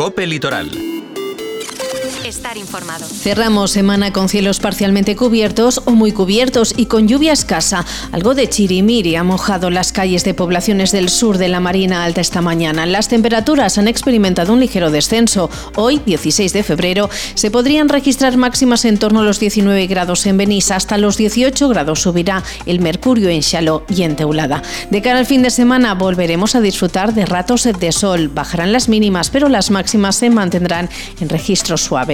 Cope Litoral estar informado. Cerramos semana con cielos parcialmente cubiertos o muy cubiertos y con lluvia escasa. Algo de chirimiri ha mojado las calles de poblaciones del sur de la Marina Alta esta mañana. Las temperaturas han experimentado un ligero descenso. Hoy, 16 de febrero, se podrían registrar máximas en torno a los 19 grados en Benissa. Hasta los 18 grados subirá el mercurio en Xaló y en Teulada. De cara al fin de semana volveremos a disfrutar de ratos de sol. Bajarán las mínimas, pero las máximas se mantendrán en registros suaves.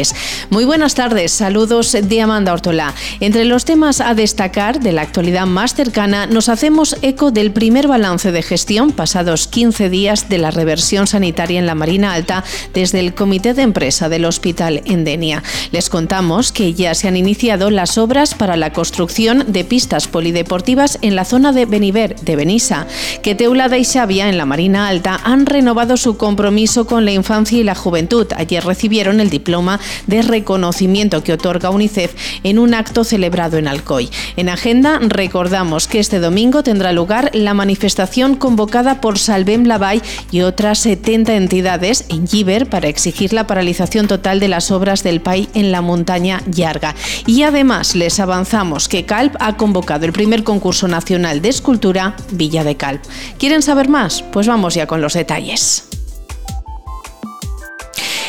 Muy buenas tardes, saludos de Amanda Ortola. Entre los temas a destacar de la actualidad más cercana, nos hacemos eco del primer balance de gestión pasados 15 días de la reversión sanitaria en la Marina Alta desde el Comité de Empresa del Hospital Endenia. Les contamos que ya se han iniciado las obras para la construcción de pistas polideportivas en la zona de Beniver, de Benissa, que Teulada y Xavia en la Marina Alta han renovado su compromiso con la infancia y la juventud. Ayer recibieron el diploma de reconocimiento que otorga UNICEF en un acto celebrado en Alcoy. En agenda recordamos que este domingo tendrá lugar la manifestación convocada por Salvem Lavay y otras 70 entidades en Giver para exigir la paralización total de las obras del PAI en la montaña Yarga. Y además les avanzamos que CALP ha convocado el primer concurso nacional de escultura Villa de Calp. ¿Quieren saber más? Pues vamos ya con los detalles.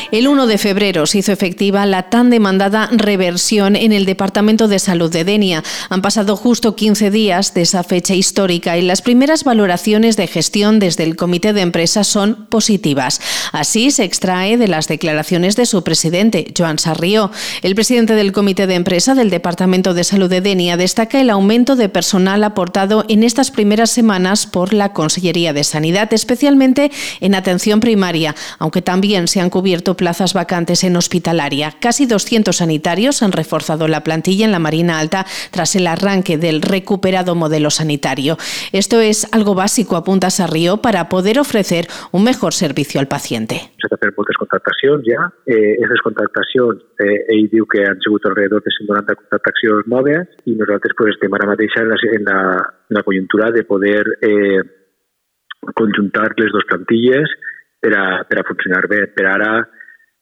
El 1 de febrero se hizo efectiva la tan demandada reversión en el Departamento de Salud de Denia. Han pasado justo 15 días de esa fecha histórica y las primeras valoraciones de gestión desde el Comité de Empresa son positivas. Así se extrae de las declaraciones de su presidente, Joan Sarrió. El presidente del Comité de Empresa del Departamento de Salud de Denia destaca el aumento de personal aportado en estas primeras semanas por la Consellería de Sanidad, especialmente en atención primaria, aunque también se han cubierto plazas vacantes en hospitalaria. Casi 200 sanitarios han reforzado la plantilla en la Marina Alta tras el arranque del recuperado modelo sanitario. Esto es algo básico, apunta Sarrió, para poder ofrecer un mejor servicio al paciente. S'ha de fer moltes contractacions ja. Eh, aquestes contractacions, eh, ell que han sigut alrededor de 190 contractacions noves i nosaltres pues, estem ara mateix en la, en la, en la de poder eh, conjuntar les dues plantilles per funcionar bé. Per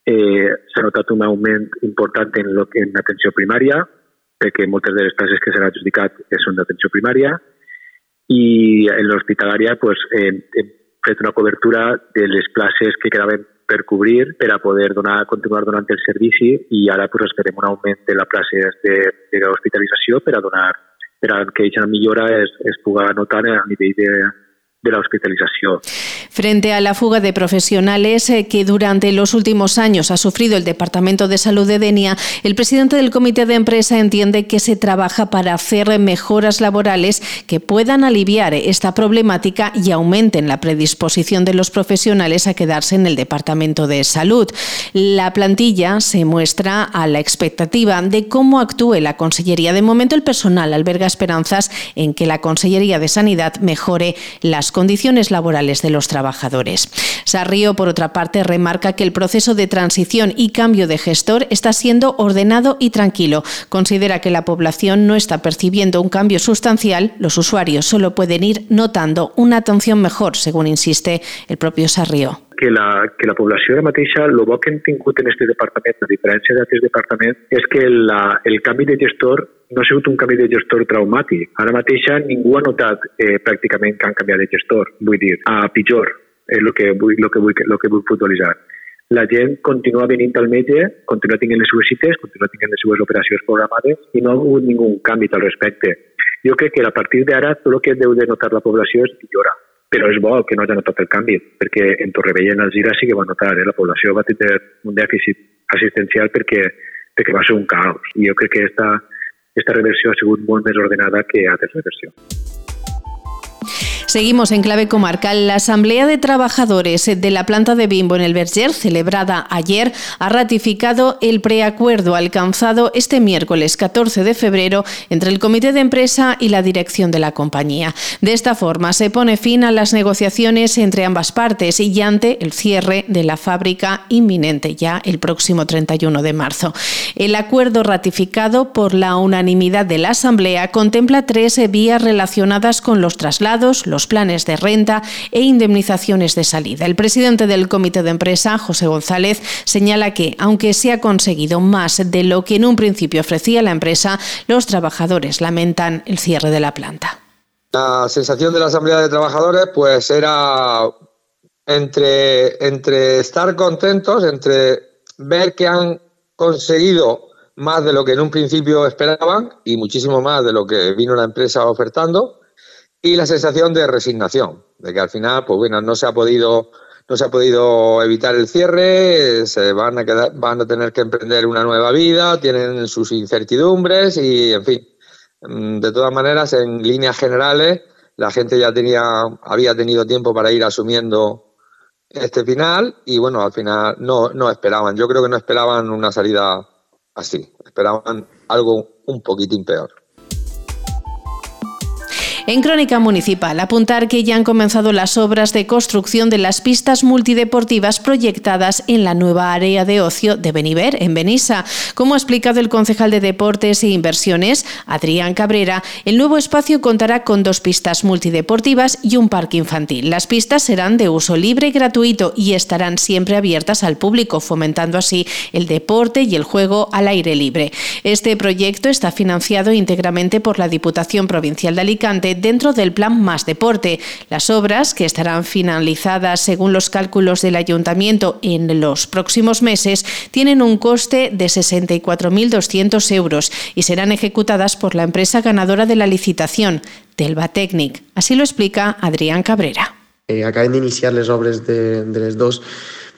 eh, s'ha notat un augment important en, lo, en atenció primària, perquè moltes de les places que s'han adjudicat són d'atenció primària, i en l'hospitalària pues, hem, hem fet una cobertura de les places que quedaven per cobrir per a poder donar, continuar donant el servici i ara pues, esperem un augment de la places de, de hospitalització per a donar per a que aquesta millora es, es puga notar a nivell de, de la hospitalización. Frente a la fuga de profesionales eh, que durante los últimos años ha sufrido el Departamento de Salud de Denia, el presidente del Comité de Empresa entiende que se trabaja para hacer mejoras laborales que puedan aliviar esta problemática y aumenten la predisposición de los profesionales a quedarse en el Departamento de Salud. La plantilla se muestra a la expectativa de cómo actúe la Consellería. De momento, el personal alberga esperanzas en que la Consellería de Sanidad mejore las condiciones laborales de los trabajadores. Sarrío, por otra parte, remarca que el proceso de transición y cambio de gestor está siendo ordenado y tranquilo. Considera que la población no está percibiendo un cambio sustancial, los usuarios solo pueden ir notando una atención mejor, según insiste el propio Sarrió. que la, que la població ara mateixa, el bo que hem tingut en aquest departament, a diferència d'altres departaments, és que la, el canvi de gestor no ha sigut un canvi de gestor traumàtic. Ara mateixa ningú ha notat eh, pràcticament que han canviat de gestor, vull dir, a pitjor, és el que vull, lo que vull, lo que vull puntualitzar. La gent continua venint al metge, continua tinguent les seves cites, continua tinguent les seves operacions programades i no ha hagut ningú canvi al respecte. Jo crec que a partir d'ara tot el que deu de notar la població és millora però és bo que no hagi notat el canvi, perquè en Torrevella i en Algira sí que va notar, eh? la població va tenir un dèficit assistencial perquè, perquè va ser un caos. I jo crec que esta, esta reversió ha sigut molt més ordenada que altres reversions. Seguimos en clave comarcal. La Asamblea de Trabajadores de la planta de Bimbo en el Berger, celebrada ayer, ha ratificado el preacuerdo alcanzado este miércoles 14 de febrero entre el Comité de Empresa y la dirección de la compañía. De esta forma se pone fin a las negociaciones entre ambas partes y ante el cierre de la fábrica inminente ya el próximo 31 de marzo. El acuerdo ratificado por la unanimidad de la Asamblea contempla tres vías relacionadas con los traslados, los planes de renta e indemnizaciones de salida. El presidente del comité de empresa, José González, señala que, aunque se ha conseguido más de lo que en un principio ofrecía la empresa, los trabajadores lamentan el cierre de la planta. La sensación de la Asamblea de Trabajadores pues era entre, entre estar contentos, entre ver que han conseguido más de lo que en un principio esperaban y muchísimo más de lo que vino la empresa ofertando y la sensación de resignación, de que al final, pues bueno, no se ha podido, no se ha podido evitar el cierre, se van a quedar, van a tener que emprender una nueva vida, tienen sus incertidumbres y, en fin, mm, de todas maneras, en líneas generales, la gente ya tenía, había tenido tiempo para ir asumiendo este final y bueno, al final no, no esperaban. Yo creo que no esperaban una salida así, esperaban algo un poquitín peor. En Crónica Municipal, apuntar que ya han comenzado las obras de construcción de las pistas multideportivas proyectadas en la nueva área de ocio de Beniver, en Benissa. Como ha explicado el concejal de Deportes e Inversiones, Adrián Cabrera, el nuevo espacio contará con dos pistas multideportivas y un parque infantil. Las pistas serán de uso libre y gratuito y estarán siempre abiertas al público, fomentando así el deporte y el juego al aire libre. Este proyecto está financiado íntegramente por la Diputación Provincial de Alicante dentro del plan Más Deporte. Las obras, que estarán finalizadas según los cálculos del ayuntamiento en los próximos meses, tienen un coste de 64.200 euros y serán ejecutadas por la empresa ganadora de la licitación, Telva Technic. Así lo explica Adrián Cabrera. Eh, acaben de iniciar las obras de, de dos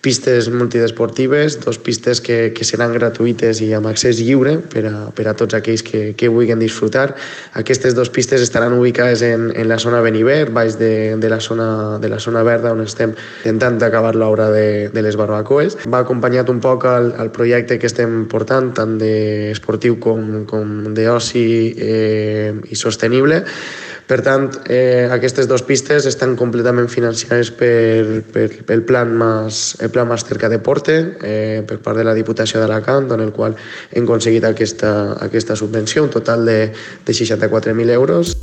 pistes multidesportives, dos pistes que, que seran gratuïtes i amb accés lliure per a, per a tots aquells que, que vulguin disfrutar. Aquestes dos pistes estaran ubicades en, en la zona Beniver, baix de, de, la zona, de la zona verda on estem intentant acabar l'obra de, de les barbacoes. Va acompanyat un poc al, al projecte que estem portant, tant d'esportiu com, com d'oci eh, i sostenible, per tant, eh, aquestes dues pistes estan completament financiades per, per, pel plan més, el plan más cerca deporte eh, per part de la Diputació d'Alacant, en el qual hem aconseguit aquesta, aquesta subvenció, un total de, de 64.000 euros.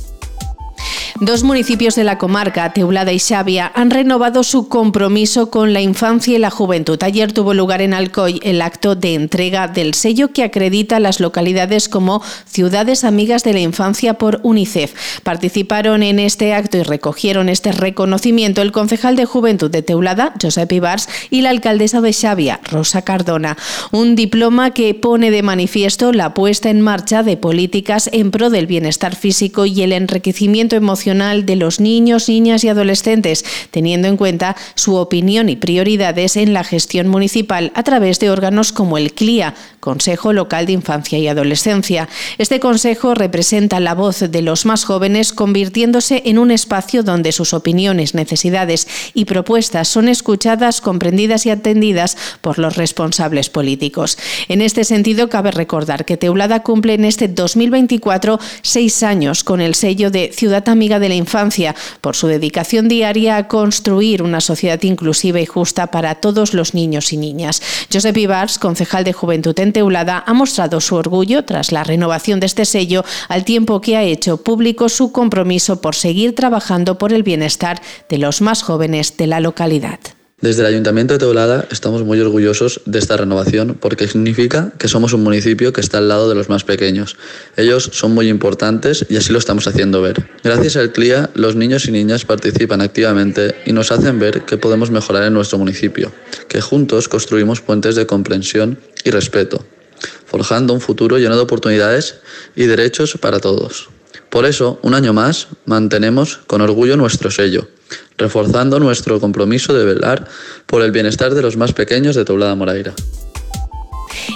Dos municipios de la comarca, Teulada y Xavia, han renovado su compromiso con la infancia y la juventud. Ayer tuvo lugar en Alcoy el acto de entrega del sello que acredita las localidades como ciudades amigas de la infancia por UNICEF. Participaron en este acto y recogieron este reconocimiento el concejal de Juventud de Teulada, Josep Ibars, y la alcaldesa de Xavia, Rosa Cardona. Un diploma que pone de manifiesto la puesta en marcha de políticas en pro del bienestar físico y el enriquecimiento emocional de los niños, niñas y adolescentes, teniendo en cuenta su opinión y prioridades en la gestión municipal a través de órganos como el CLIA, Consejo Local de Infancia y Adolescencia. Este consejo representa la voz de los más jóvenes, convirtiéndose en un espacio donde sus opiniones, necesidades y propuestas son escuchadas, comprendidas y atendidas por los responsables políticos. En este sentido, cabe recordar que Teulada cumple en este 2024 seis años con el sello de Ciudad Amiga de la Infancia por su dedicación diaria a construir una sociedad inclusiva y justa para todos los niños y niñas. Josep Ibars, concejal de Juventud en Teulada, ha mostrado su orgullo tras la renovación de este sello al tiempo que ha hecho público su compromiso por seguir trabajando por el bienestar de los más jóvenes de la localidad. Desde el Ayuntamiento de Teulada estamos muy orgullosos de esta renovación porque significa que somos un municipio que está al lado de los más pequeños. Ellos son muy importantes y así lo estamos haciendo ver. Gracias al CLIA, los niños y niñas participan activamente y nos hacen ver que podemos mejorar en nuestro municipio, que juntos construimos puentes de comprensión y respeto, forjando un futuro lleno de oportunidades y derechos para todos. Por eso, un año más, mantenemos con orgullo nuestro sello reforzando nuestro compromiso de velar por el bienestar de los más pequeños de Toblada Moraira.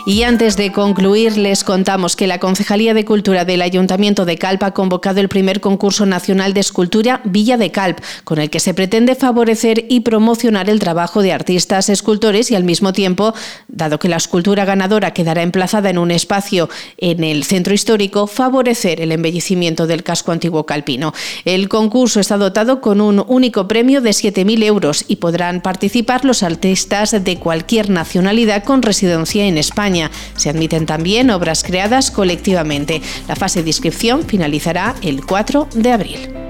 Y antes de concluir, les contamos que la Concejalía de Cultura del Ayuntamiento de Calp ha convocado el primer concurso nacional de escultura Villa de Calp, con el que se pretende favorecer y promocionar el trabajo de artistas escultores y al mismo tiempo, dado que la escultura ganadora quedará emplazada en un espacio en el centro histórico, favorecer el embellecimiento del casco antiguo calpino. El concurso está dotado con un único premio de 7.000 euros y podrán participar los artistas de cualquier nacionalidad con residencia en España Se admiten también obras creadas colectivamente. La fase de inscripción finalizará el 4 de abril.